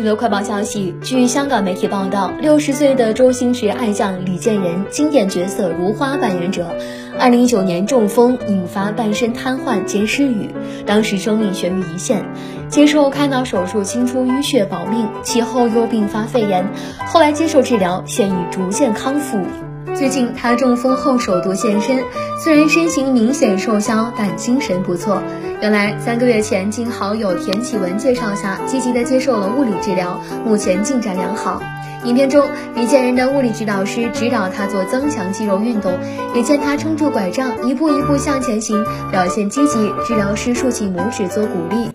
娱乐快报消息，据香港媒体报道，六十岁的周星驰爱将李建仁经典角色如花扮演者，二零一九年中风引发半身瘫痪兼失语，当时生命悬于一线，接受开脑手术清除淤血保命，其后又并发肺炎，后来接受治疗，现已逐渐康复。最近他中风后首度现身，虽然身形明显瘦削，但精神不错。原来三个月前，经好友田启文介绍下，积极的接受了物理治疗，目前进展良好。影片中，李健仁的物理指导师指导他做增强肌肉运动，也见他撑住拐杖，一步一步向前行，表现积极。治疗师竖起拇指做鼓励。